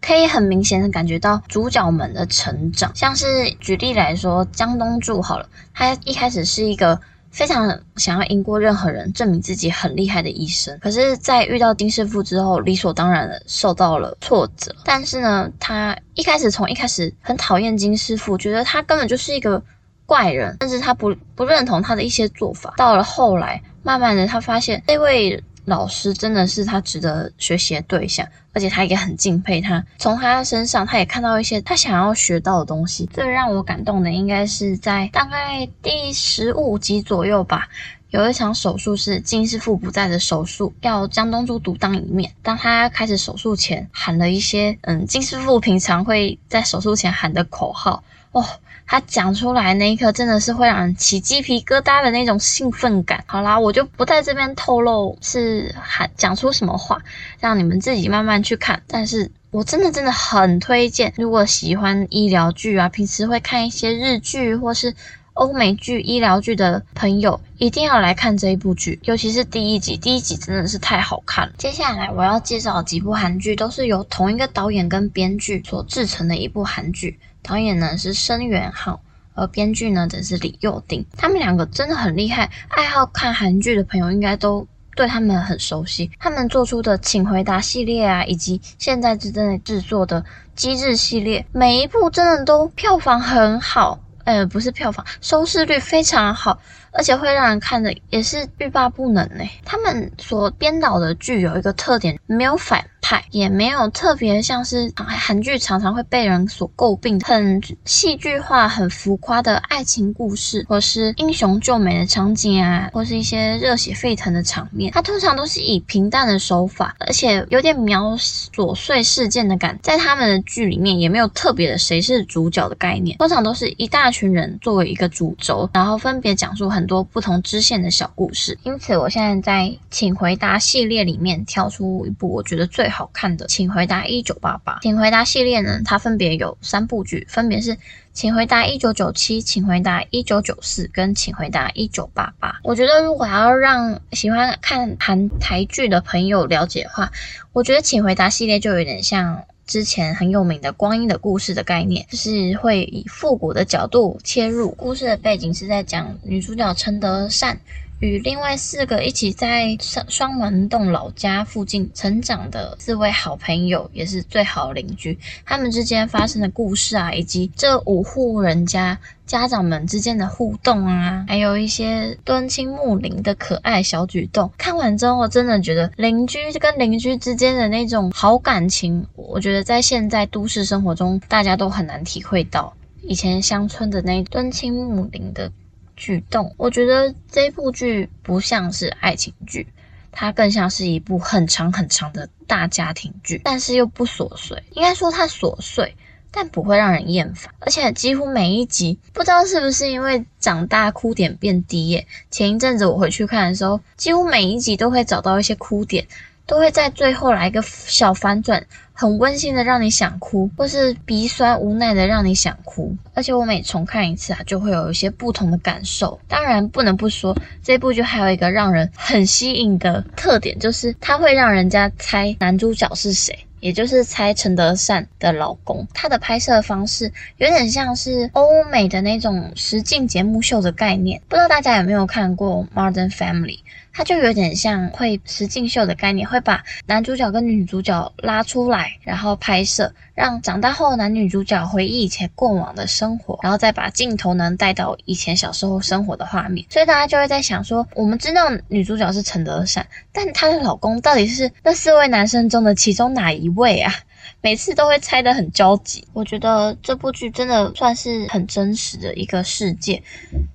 可以很明显的感觉到主角们的成长。像是举例来说，江东柱好了，他一开始是一个非常想要赢过任何人、证明自己很厉害的医生，可是，在遇到金师傅之后，理所当然的受到了挫折。但是呢，他一开始从一开始很讨厌金师傅，觉得他根本就是一个怪人，甚至他不不认同他的一些做法。到了后来，慢慢的他发现这位。老师真的是他值得学习的对象，而且他也很敬佩他。从他身上，他也看到一些他想要学到的东西。最让我感动的，应该是在大概第十五集左右吧，有一场手术是金师傅不在的手术，要江东珠独当一面。当他开始手术前喊了一些，嗯，金师傅平常会在手术前喊的口号，哦。他讲出来那一刻，真的是会让人起鸡皮疙瘩的那种兴奋感。好啦，我就不在这边透露是喊讲出什么话，让你们自己慢慢去看。但是我真的真的很推荐，如果喜欢医疗剧啊，平时会看一些日剧或是欧美剧、医疗剧的朋友，一定要来看这一部剧。尤其是第一集，第一集真的是太好看了。接下来我要介绍几部韩剧，都是由同一个导演跟编剧所制成的一部韩剧。导演呢是申元浩，而编剧呢则是李幼丁。他们两个真的很厉害，爱好看韩剧的朋友应该都对他们很熟悉。他们做出的《请回答》系列啊，以及现在正在制作的《机智》系列，每一部真的都票房很好。呃，不是票房，收视率非常好，而且会让人看的也是欲罢不能呢。他们所编导的剧有一个特点，没有反也没有特别像是韩剧常常会被人所诟病的，很戏剧化、很浮夸的爱情故事，或是英雄救美的场景啊，或是一些热血沸腾的场面。它通常都是以平淡的手法，而且有点描琐碎事件的感，在他们的剧里面也没有特别的谁是主角的概念，通常都是一大群人作为一个主轴，然后分别讲述很多不同支线的小故事。因此，我现在在请回答系列里面挑出一部我觉得最好好。看的，请回答一九八八。请回答系列呢，它分别有三部剧，分别是请回答一九九七、请回答一九九四跟请回答一九八八。我觉得如果要让喜欢看韩台剧的朋友了解的话，我觉得请回答系列就有点像之前很有名的《光阴的故事》的概念，就是会以复古的角度切入。故事的背景是在讲女主角陈德善。与另外四个一起在双双门洞老家附近成长的四位好朋友，也是最好的邻居，他们之间发生的故事啊，以及这五户人家家长们之间的互动啊，还有一些敦亲睦邻的可爱小举动。看完之后，我真的觉得邻居跟邻居之间的那种好感情，我觉得在现在都市生活中，大家都很难体会到以前乡村的那敦亲睦邻的。举动，我觉得这部剧不像是爱情剧，它更像是一部很长很长的大家庭剧，但是又不琐碎。应该说它琐碎，但不会让人厌烦。而且几乎每一集，不知道是不是因为长大哭点变低耶？前一阵子我回去看的时候，几乎每一集都会找到一些哭点。都会在最后来一个小反转，很温馨的让你想哭，或是鼻酸无奈的让你想哭。而且我每重看一次啊，就会有一些不同的感受。当然不能不说，这部剧还有一个让人很吸引的特点，就是它会让人家猜男主角是谁。也就是猜陈德善的老公，他的拍摄方式有点像是欧美的那种实境节目秀的概念。不知道大家有没有看过《Modern Family》？它就有点像会实境秀的概念，会把男主角跟女主角拉出来，然后拍摄，让长大后男女主角回忆以前过往的生活，然后再把镜头能带到以前小时候生活的画面。所以大家就会在想说，我们知道女主角是陈德善，但她的老公到底是那四位男生中的其中哪一位啊？每次都会猜得很焦急。我觉得这部剧真的算是很真实的一个世界。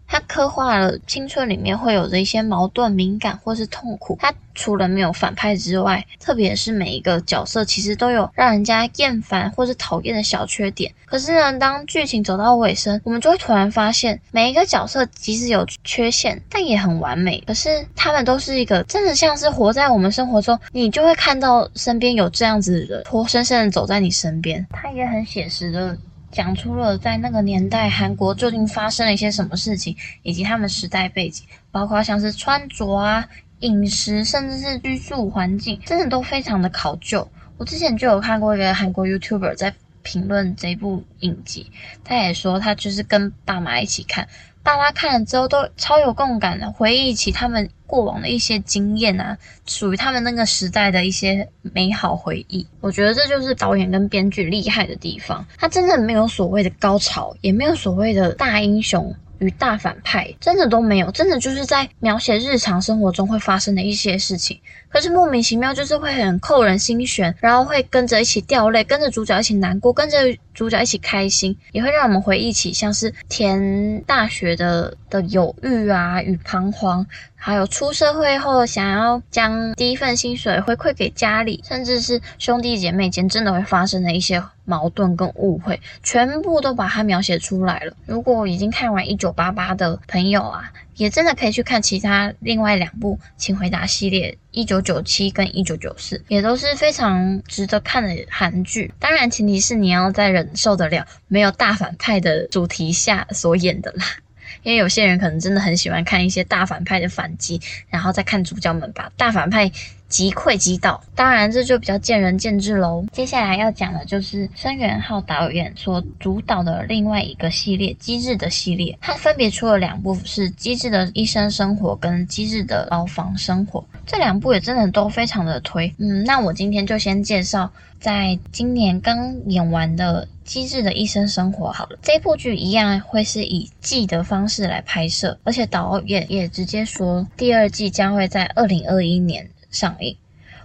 它刻画了青春里面会有的一些矛盾、敏感或是痛苦。它除了没有反派之外，特别是每一个角色其实都有让人家厌烦或是讨厌的小缺点。可是呢，当剧情走到尾声，我们就会突然发现，每一个角色即使有缺陷，但也很完美。可是他们都是一个真的像是活在我们生活中，你就会看到身边有这样子的人活生生的走在你身边。他也很写实的。讲出了在那个年代韩国究竟发生了一些什么事情，以及他们时代背景，包括像是穿着啊、饮食，甚至是居住环境，真的都非常的考究。我之前就有看过一个韩国 YouTuber 在评论这部影集，他也说他就是跟爸妈一起看。爸妈看了之后都超有共感的，回忆起他们过往的一些经验啊，属于他们那个时代的一些美好回忆。我觉得这就是导演跟编剧厉害的地方，他真的没有所谓的高潮，也没有所谓的大英雄。与大反派真的都没有，真的就是在描写日常生活中会发生的一些事情，可是莫名其妙就是会很扣人心弦，然后会跟着一起掉泪，跟着主角一起难过，跟着主角一起开心，也会让我们回忆起像是填大学的的犹豫啊与彷徨。还有出社会后想要将第一份薪水回馈给家里，甚至是兄弟姐妹间真的会发生的一些矛盾跟误会，全部都把它描写出来了。如果已经看完《一九八八》的朋友啊，也真的可以去看其他另外两部《请回答》系列，《一九九七》跟《一九九四》，也都是非常值得看的韩剧。当然，前提是你要在忍受得了没有大反派的主题下所演的啦。<laughs> 因为有些人可能真的很喜欢看一些大反派的反击，然后再看主角们把大反派即溃即倒。当然，这就比较见仁见智喽。接下来要讲的就是申元浩导演所主导的另外一个系列《机智》的系列，它分别出了两部，是《机智的医生生活》跟《机智的牢房生活》。这两部也真的都非常的推。嗯，那我今天就先介绍在今年刚演完的。机智的医生生活好了，这部剧一样会是以季的方式来拍摄，而且导演也直接说第二季将会在二零二一年上映。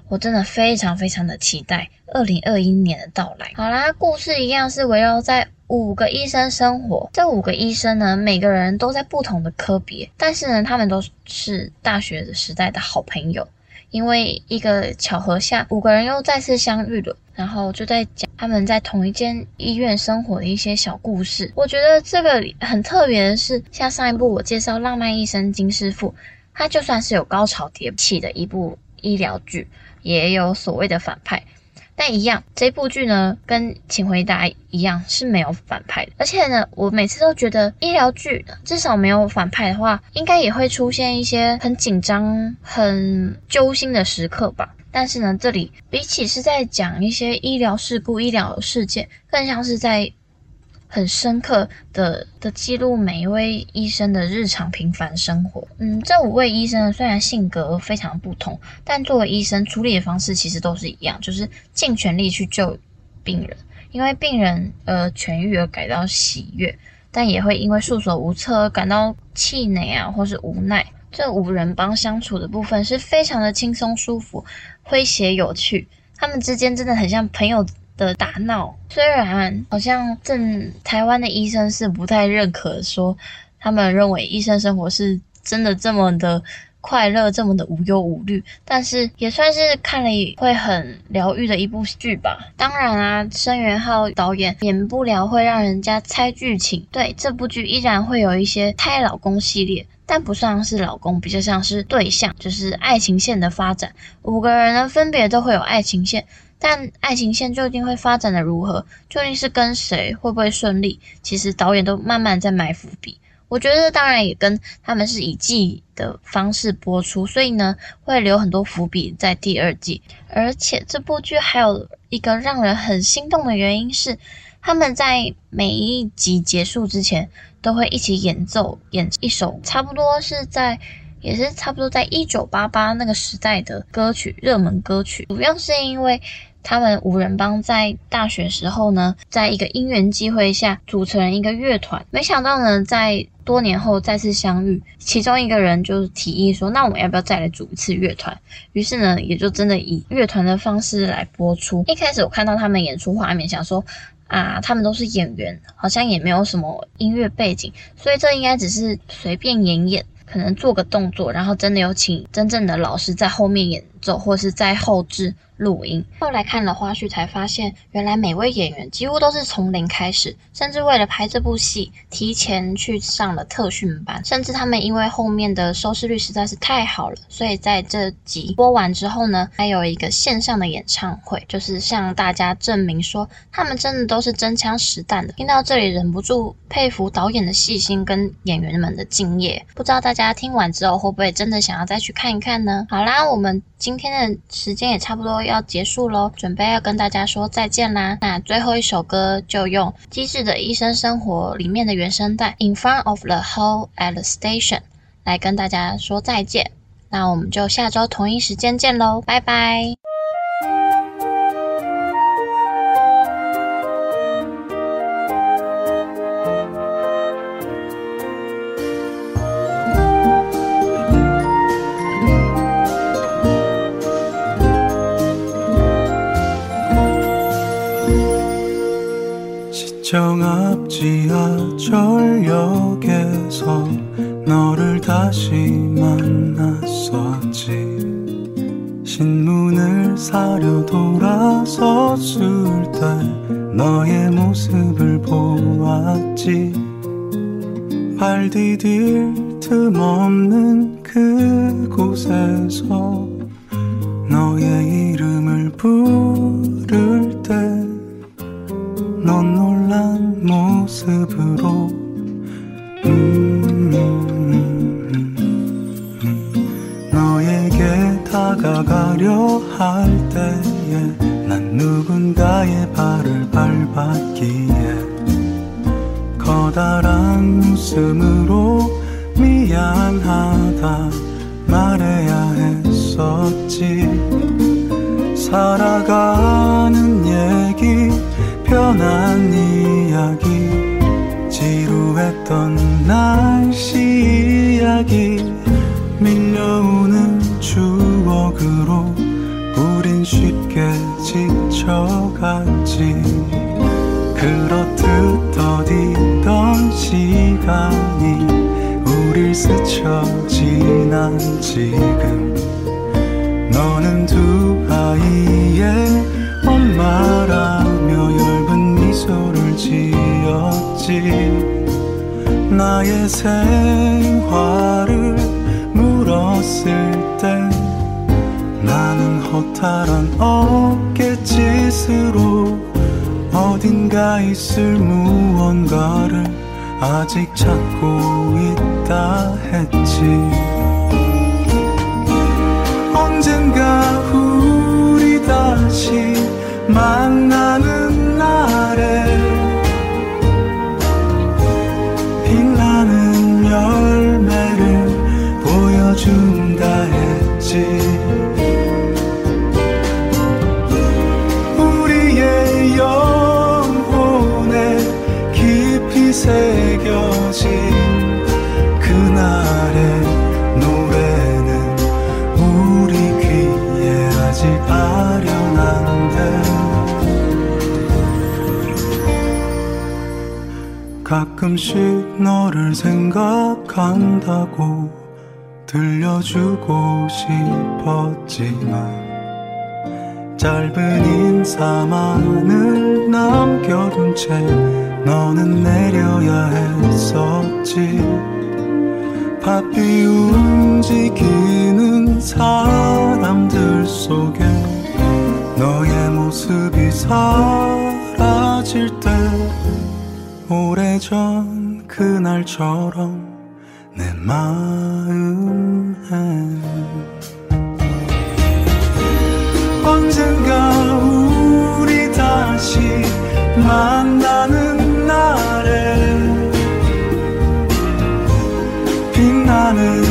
我真的非常非常的期待二零二一年的到来。好啦，故事一样是围绕在五个医生生活，这五个医生呢，每个人都在不同的科别，但是呢，他们都是大学的时代的好朋友。因为一个巧合下，五个人又再次相遇了，然后就在讲他们在同一间医院生活的一些小故事。我觉得这个很特别的是，像上一部我介绍《浪漫医生金师傅》，他就算是有高潮迭起的一部医疗剧，也有所谓的反派。但一样，这部剧呢，跟《请回答》一样是没有反派的。而且呢，我每次都觉得医疗剧至少没有反派的话，应该也会出现一些很紧张、很揪心的时刻吧。但是呢，这里比起是在讲一些医疗事故、医疗事件，更像是在。很深刻的的记录每一位医生的日常平凡生活。嗯，这五位医生虽然性格非常不同，但作为医生处理的方式其实都是一样，就是尽全力去救病人，因为病人呃痊愈而感到喜悦，但也会因为束手无策而感到气馁啊，或是无奈。这五人帮相处的部分是非常的轻松舒服、诙谐有趣，他们之间真的很像朋友的打闹，虽然好像正台湾的医生是不太认可说，他们认为医生生活是真的这么的快乐，这么的无忧无虑，但是也算是看了会很疗愈的一部剧吧。当然啊，申元浩导演免不了会让人家猜剧情，对，这部剧依然会有一些胎老公系列，但不算是老公，比较像是对象，就是爱情线的发展。五个人呢，分别都会有爱情线。但爱情线究竟会发展的如何？究竟是跟谁？会不会顺利？其实导演都慢慢在埋伏笔。我觉得当然也跟他们是以季的方式播出，所以呢会留很多伏笔在第二季。而且这部剧还有一个让人很心动的原因是，他们在每一集结束之前都会一起演奏演一首，差不多是在。也是差不多在一九八八那个时代的歌曲，热门歌曲，主要是因为他们五人帮在大学时候呢，在一个因缘机会下组成了一个乐团，没想到呢，在多年后再次相遇，其中一个人就提议说：“那我们要不要再来组一次乐团？”于是呢，也就真的以乐团的方式来播出。一开始我看到他们演出画面，想说啊，他们都是演员，好像也没有什么音乐背景，所以这应该只是随便演演。可能做个动作，然后真的有请真正的老师在后面演奏，或是在后置。录音，后来看了花絮才发现，原来每位演员几乎都是从零开始，甚至为了拍这部戏，提前去上了特训班，甚至他们因为后面的收视率实在是太好了，所以在这集播完之后呢，还有一个线上的演唱会，就是向大家证明说，他们真的都是真枪实弹的。听到这里，忍不住佩服导演的细心跟演员们的敬业。不知道大家听完之后，会不会真的想要再去看一看呢？好啦，我们今今天的时间也差不多。要结束喽，准备要跟大家说再见啦。那最后一首歌就用《机智的医生生活》里面的原声带《In Front of the Hall at the Station》来跟大家说再见。那我们就下周同一时间见喽，拜拜。
일정 앞 지하철역에서 너를 다시 만났었지. 신문을 사려 돌아섰을 때 너의 모습을 보았지. 발 디딜 틈 없는 그곳에서 너의 이름을 부르 새겨진 그날의 노래는 우리 귀에 아직 아련한데 가끔씩 너를 생각한다고 들려주고 싶었지만 짧은 인사만을 남겨둔 채 너는 내려야 했었지. 바삐 움직이는 사람들 속에 너의 모습이 사라질 때 오래전 그날처럼 내 마음에 언젠가 우리 다시 만나는 빛나는